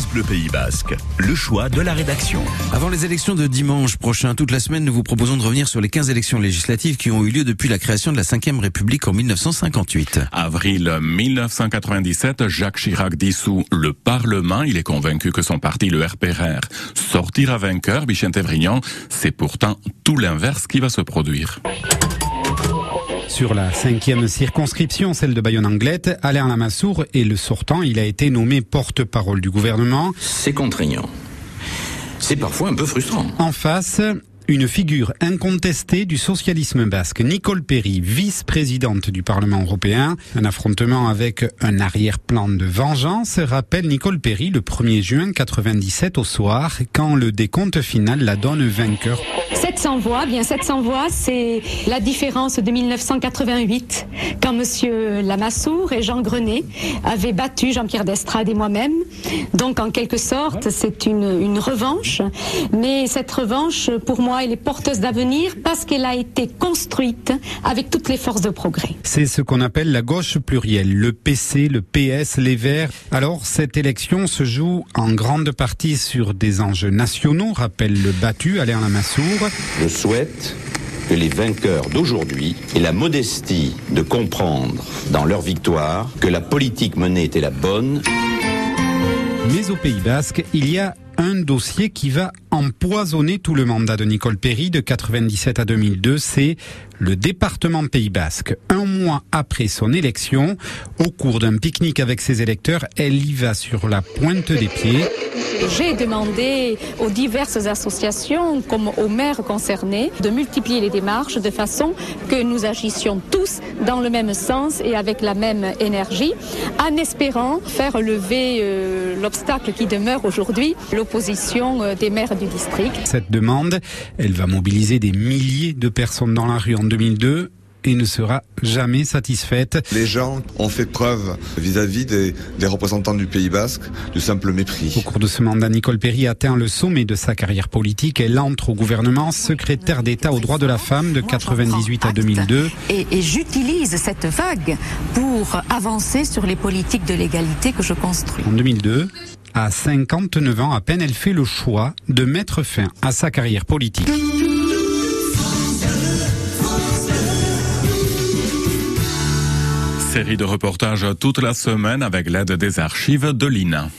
France Bleu Pays Basque, le choix de la rédaction. Avant les élections de dimanche prochain, toute la semaine, nous vous proposons de revenir sur les 15 élections législatives qui ont eu lieu depuis la création de la Ve République en 1958. Avril 1997, Jacques Chirac dissout le Parlement. Il est convaincu que son parti, le RPR, sortira vainqueur. Vicente Vrignan, c'est pourtant tout l'inverse qui va se produire. Sur la cinquième circonscription, celle de Bayonne-Anglette, Alain Lamassoure est le sortant. Il a été nommé porte-parole du gouvernement. C'est contraignant. C'est parfois un peu frustrant. En face, une figure incontestée du socialisme basque, Nicole Perry, vice-présidente du Parlement européen. Un affrontement avec un arrière-plan de vengeance rappelle Nicole Perry le 1er juin 97 au soir, quand le décompte final la donne vainqueur 700 voix, bien 700 voix, c'est la différence de 1988, quand Monsieur Lamassoure et Jean Grenet avaient battu Jean-Pierre Destrade et moi-même. Donc en quelque sorte, c'est une, une revanche, mais cette revanche, pour moi, elle est porteuse d'avenir parce qu'elle a été construite avec toutes les forces de progrès. C'est ce qu'on appelle la gauche plurielle, le PC, le PS, les Verts. Alors cette élection se joue en grande partie sur des enjeux nationaux, rappelle le battu Alain Lamassoure. Je souhaite que les vainqueurs d'aujourd'hui aient la modestie de comprendre dans leur victoire que la politique menée était la bonne. Mais au Pays Basque, il y a un dossier qui va empoisonner tout le mandat de Nicole Perry de 97 à 2002, c'est le département Pays Basque. Mois après son élection, au cours d'un pique-nique avec ses électeurs, elle y va sur la pointe des pieds. J'ai demandé aux diverses associations, comme aux maires concernés, de multiplier les démarches de façon que nous agissions tous dans le même sens et avec la même énergie, en espérant faire lever euh, l'obstacle qui demeure aujourd'hui, l'opposition euh, des maires du district. Cette demande, elle va mobiliser des milliers de personnes dans la rue en 2002 et ne sera jamais satisfaite. Les gens ont fait preuve vis-à-vis des, des, représentants du Pays Basque du simple mépris. Au cours de ce mandat, Nicole Perry atteint le sommet de sa carrière politique. Elle entre au gouvernement secrétaire d'État aux droits de la femme de 98 à 2002. Et, et j'utilise cette vague pour avancer sur les politiques de l'égalité que je construis. En 2002, à 59 ans à peine, elle fait le choix de mettre fin à sa carrière politique. De reportages toute la semaine avec l'aide des archives de l'INA.